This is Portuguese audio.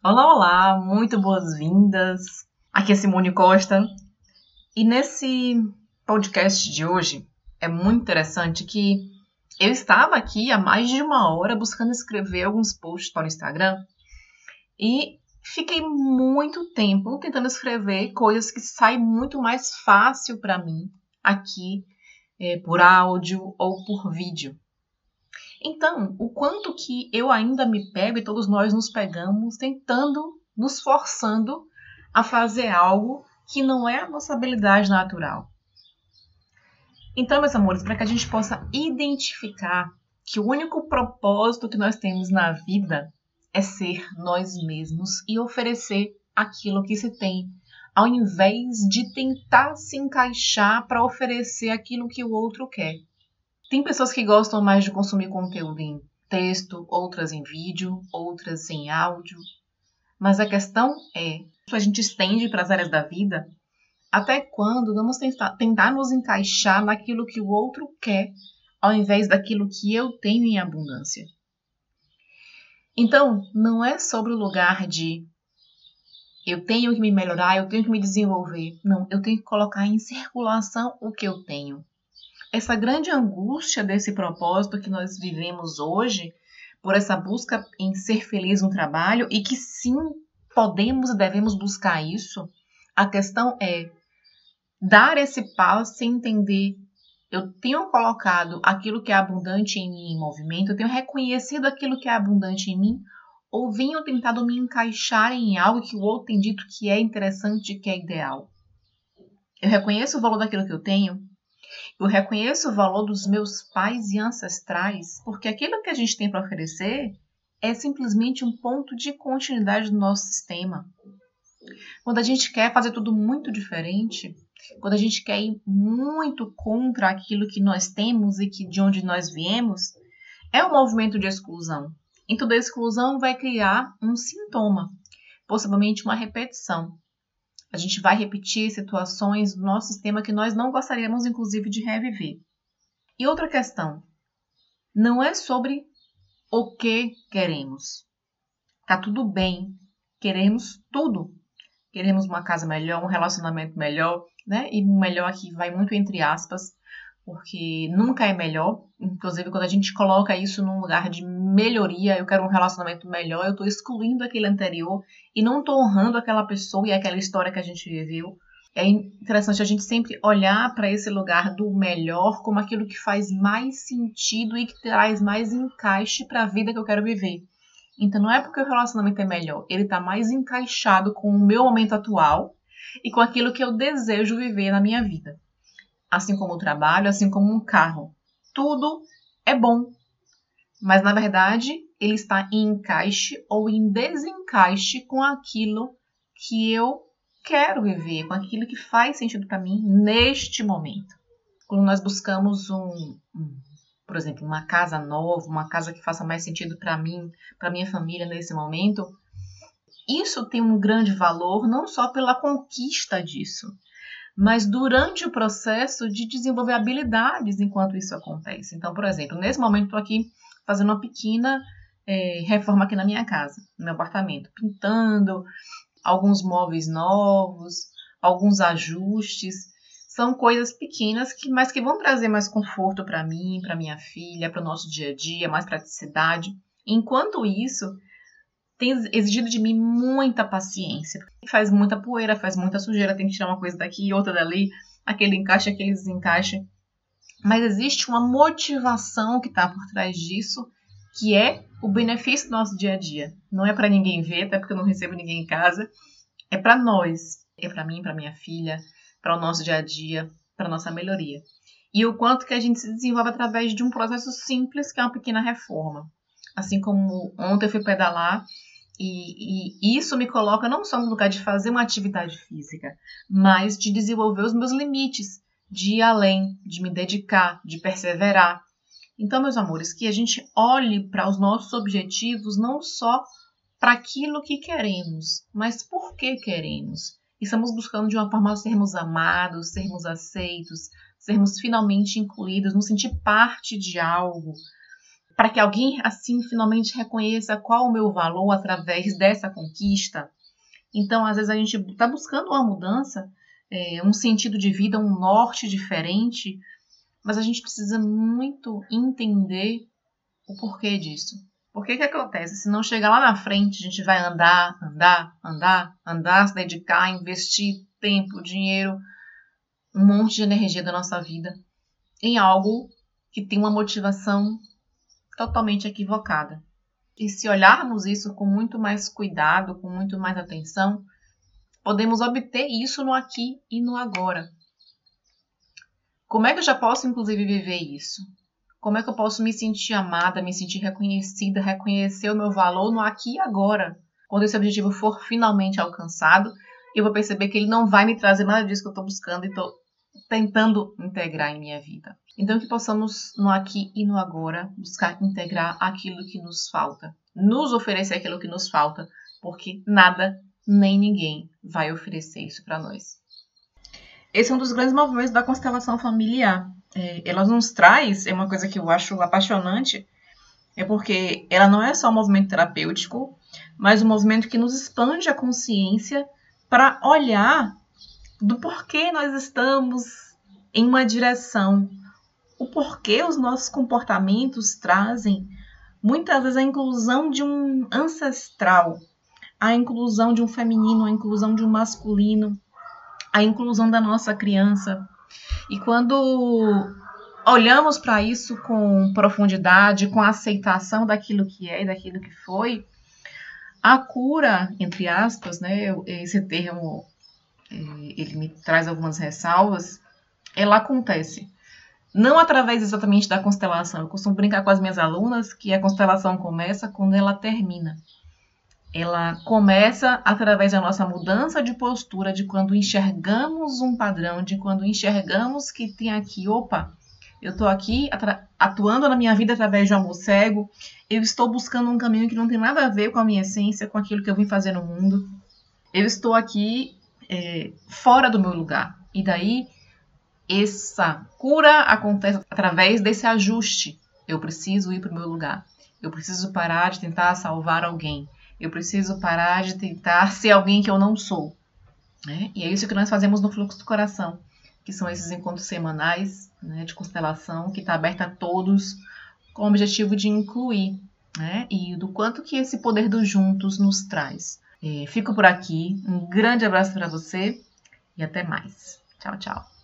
Olá, olá, muito boas-vindas. Aqui é Simone Costa. E nesse podcast de hoje é muito interessante que eu estava aqui há mais de uma hora buscando escrever alguns posts para o Instagram e fiquei muito tempo tentando escrever coisas que saem muito mais fácil para mim aqui é, por áudio ou por vídeo. Então, o quanto que eu ainda me pego e todos nós nos pegamos tentando, nos forçando a fazer algo que não é a nossa habilidade natural. Então, meus amores, para que a gente possa identificar que o único propósito que nós temos na vida é ser nós mesmos e oferecer aquilo que se tem, ao invés de tentar se encaixar para oferecer aquilo que o outro quer. Tem pessoas que gostam mais de consumir conteúdo em texto, outras em vídeo, outras em áudio. Mas a questão é, se a gente estende para as áreas da vida, até quando vamos tentar, tentar nos encaixar naquilo que o outro quer, ao invés daquilo que eu tenho em abundância? Então, não é sobre o lugar de eu tenho que me melhorar, eu tenho que me desenvolver. Não, eu tenho que colocar em circulação o que eu tenho essa grande angústia desse propósito que nós vivemos hoje, por essa busca em ser feliz no trabalho, e que sim, podemos e devemos buscar isso, a questão é dar esse passo e entender. Eu tenho colocado aquilo que é abundante em mim em movimento, eu tenho reconhecido aquilo que é abundante em mim, ou venho tentado me encaixar em algo que o outro tem dito que é interessante, que é ideal. Eu reconheço o valor daquilo que eu tenho, eu reconheço o valor dos meus pais e ancestrais, porque aquilo que a gente tem para oferecer é simplesmente um ponto de continuidade do nosso sistema. Quando a gente quer fazer tudo muito diferente, quando a gente quer ir muito contra aquilo que nós temos e que de onde nós viemos, é um movimento de exclusão. E toda exclusão vai criar um sintoma, possivelmente uma repetição. A gente vai repetir situações do nosso sistema que nós não gostaríamos, inclusive, de reviver. E outra questão: não é sobre o que queremos. Tá tudo bem, queremos tudo. Queremos uma casa melhor, um relacionamento melhor, né? E melhor aqui vai muito entre aspas, porque nunca é melhor. Inclusive, quando a gente coloca isso num lugar de melhoria, eu quero um relacionamento melhor, eu estou excluindo aquele anterior e não estou honrando aquela pessoa e aquela história que a gente viveu. É interessante a gente sempre olhar para esse lugar do melhor como aquilo que faz mais sentido e que traz mais encaixe para a vida que eu quero viver. Então não é porque o relacionamento é melhor, ele está mais encaixado com o meu momento atual e com aquilo que eu desejo viver na minha vida assim como o trabalho, assim como um carro. Tudo é bom, mas na verdade ele está em encaixe ou em desencaixe com aquilo que eu quero viver, com aquilo que faz sentido para mim neste momento. Quando nós buscamos um, um, por exemplo, uma casa nova, uma casa que faça mais sentido para mim, para minha família nesse momento, isso tem um grande valor não só pela conquista disso, mas durante o processo de desenvolver habilidades enquanto isso acontece. Então, por exemplo, nesse momento estou aqui fazendo uma pequena é, reforma aqui na minha casa, no meu apartamento, pintando alguns móveis novos, alguns ajustes. São coisas pequenas, que, mas que vão trazer mais conforto para mim, para minha filha, para o nosso dia a dia, mais praticidade. Enquanto isso, tem exigido de mim muita paciência. Faz muita poeira, faz muita sujeira, tem que tirar uma coisa daqui e outra dali, aquele encaixe, aquele desencaixe. Mas existe uma motivação que está por trás disso, que é o benefício do nosso dia a dia. Não é para ninguém ver, até porque eu não recebo ninguém em casa. É para nós, é para mim, para minha filha, para o nosso dia a dia, para nossa melhoria. E o quanto que a gente se desenvolve através de um processo simples, que é uma pequena reforma. Assim como ontem eu fui pedalar e, e, isso me coloca não só no lugar de fazer uma atividade física, mas de desenvolver os meus limites, de ir além, de me dedicar, de perseverar. Então, meus amores, que a gente olhe para os nossos objetivos não só para aquilo que queremos, mas por que queremos. Estamos buscando de uma forma sermos amados, sermos aceitos, sermos finalmente incluídos, nos sentir parte de algo, para que alguém assim finalmente reconheça qual o meu valor através dessa conquista. Então, às vezes a gente está buscando uma mudança, é, um sentido de vida, um norte diferente, mas a gente precisa muito entender o porquê disso. Por que que acontece? Se não chegar lá na frente, a gente vai andar, andar, andar, andar, se dedicar, investir tempo, dinheiro, um monte de energia da nossa vida em algo que tem uma motivação totalmente equivocada. E se olharmos isso com muito mais cuidado, com muito mais atenção, podemos obter isso no aqui e no agora. Como é que eu já posso, inclusive, viver isso? Como é que eu posso me sentir amada, me sentir reconhecida, reconhecer o meu valor no aqui e agora? Quando esse objetivo for finalmente alcançado, eu vou perceber que ele não vai me trazer nada disso que eu estou buscando e estou tentando integrar em minha vida. Então, que possamos no aqui e no agora buscar integrar aquilo que nos falta, nos oferecer aquilo que nos falta, porque nada nem ninguém vai oferecer isso para nós. Esse é um dos grandes movimentos da constelação familiar. É, ela nos traz, é uma coisa que eu acho apaixonante, é porque ela não é só um movimento terapêutico, mas um movimento que nos expande a consciência para olhar do porquê nós estamos em uma direção, o porquê os nossos comportamentos trazem muitas vezes a inclusão de um ancestral, a inclusão de um feminino, a inclusão de um masculino, a inclusão da nossa criança. E quando olhamos para isso com profundidade, com aceitação daquilo que é e daquilo que foi, a cura, entre aspas, né, esse termo ele me traz algumas ressalvas, ela acontece. Não através exatamente da constelação. Eu costumo brincar com as minhas alunas que a constelação começa quando ela termina. Ela começa através da nossa mudança de postura, de quando enxergamos um padrão, de quando enxergamos que tem aqui, opa, eu estou aqui atuando na minha vida através de um amor cego, eu estou buscando um caminho que não tem nada a ver com a minha essência, com aquilo que eu vim fazer no mundo. Eu estou aqui é, fora do meu lugar. E daí essa cura acontece através desse ajuste. Eu preciso ir para o meu lugar. Eu preciso parar de tentar salvar alguém. Eu preciso parar de tentar ser alguém que eu não sou. Né? E é isso que nós fazemos no Fluxo do Coração, que são esses encontros semanais né, de constelação, que está aberto a todos, com o objetivo de incluir. Né? E do quanto que esse poder dos juntos nos traz. É, fico por aqui. Um grande abraço para você e até mais. Tchau, tchau.